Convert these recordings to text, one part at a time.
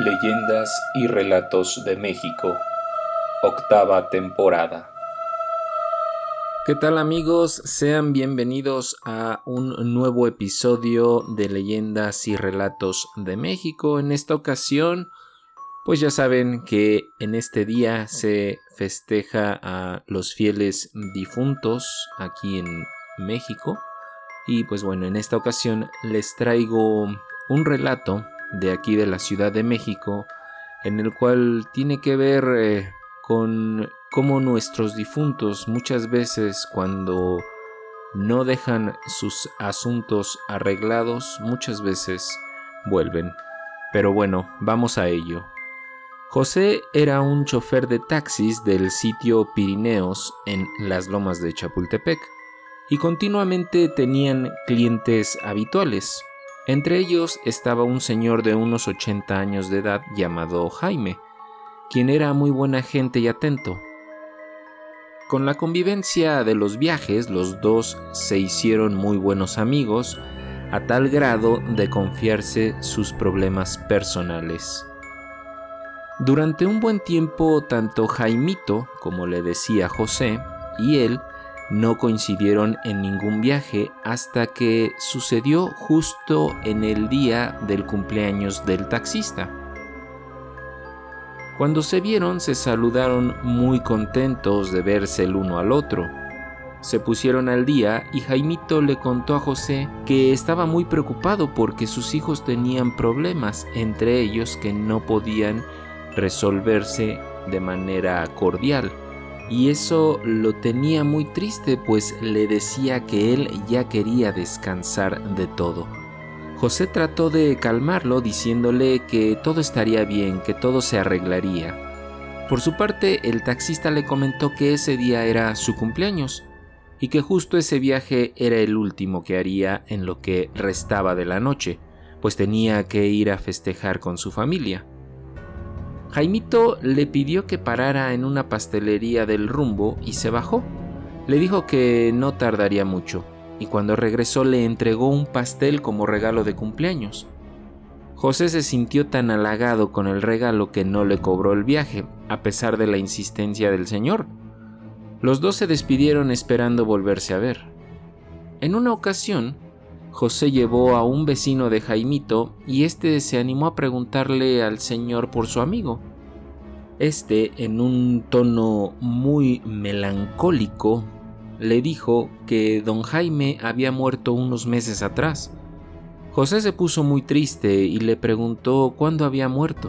Leyendas y Relatos de México, octava temporada. ¿Qué tal amigos? Sean bienvenidos a un nuevo episodio de Leyendas y Relatos de México. En esta ocasión, pues ya saben que en este día se festeja a los fieles difuntos aquí en México. Y pues bueno, en esta ocasión les traigo un relato de aquí de la Ciudad de México en el cual tiene que ver eh, con cómo nuestros difuntos muchas veces cuando no dejan sus asuntos arreglados, muchas veces vuelven. Pero bueno, vamos a ello. José era un chofer de taxis del sitio Pirineos en las lomas de Chapultepec y continuamente tenían clientes habituales. Entre ellos estaba un señor de unos 80 años de edad llamado Jaime, quien era muy buena gente y atento. Con la convivencia de los viajes, los dos se hicieron muy buenos amigos, a tal grado de confiarse sus problemas personales. Durante un buen tiempo, tanto Jaimito, como le decía José, y él no coincidieron en ningún viaje hasta que sucedió justo en el día del cumpleaños del taxista. Cuando se vieron se saludaron muy contentos de verse el uno al otro. Se pusieron al día y Jaimito le contó a José que estaba muy preocupado porque sus hijos tenían problemas, entre ellos que no podían resolverse de manera cordial y eso lo tenía muy triste pues le decía que él ya quería descansar de todo. José trató de calmarlo diciéndole que todo estaría bien, que todo se arreglaría. Por su parte, el taxista le comentó que ese día era su cumpleaños y que justo ese viaje era el último que haría en lo que restaba de la noche, pues tenía que ir a festejar con su familia. Jaimito le pidió que parara en una pastelería del rumbo y se bajó. Le dijo que no tardaría mucho, y cuando regresó le entregó un pastel como regalo de cumpleaños. José se sintió tan halagado con el regalo que no le cobró el viaje, a pesar de la insistencia del señor. Los dos se despidieron esperando volverse a ver. En una ocasión, José llevó a un vecino de Jaimito y este se animó a preguntarle al señor por su amigo. Este, en un tono muy melancólico, le dijo que don Jaime había muerto unos meses atrás. José se puso muy triste y le preguntó cuándo había muerto.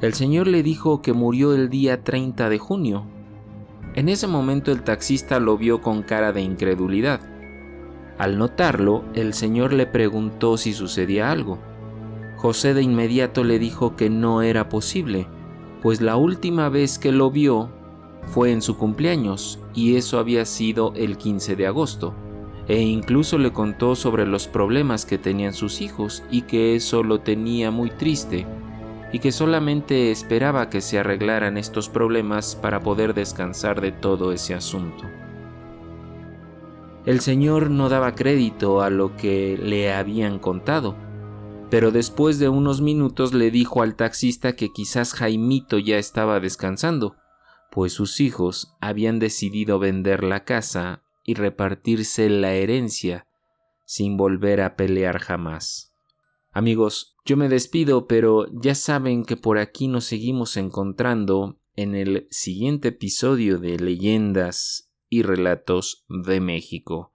El señor le dijo que murió el día 30 de junio. En ese momento el taxista lo vio con cara de incredulidad. Al notarlo, el señor le preguntó si sucedía algo. José de inmediato le dijo que no era posible, pues la última vez que lo vio fue en su cumpleaños y eso había sido el 15 de agosto, e incluso le contó sobre los problemas que tenían sus hijos y que eso lo tenía muy triste y que solamente esperaba que se arreglaran estos problemas para poder descansar de todo ese asunto. El señor no daba crédito a lo que le habían contado, pero después de unos minutos le dijo al taxista que quizás Jaimito ya estaba descansando, pues sus hijos habían decidido vender la casa y repartirse la herencia sin volver a pelear jamás. Amigos, yo me despido, pero ya saben que por aquí nos seguimos encontrando en el siguiente episodio de Leyendas y relatos de México.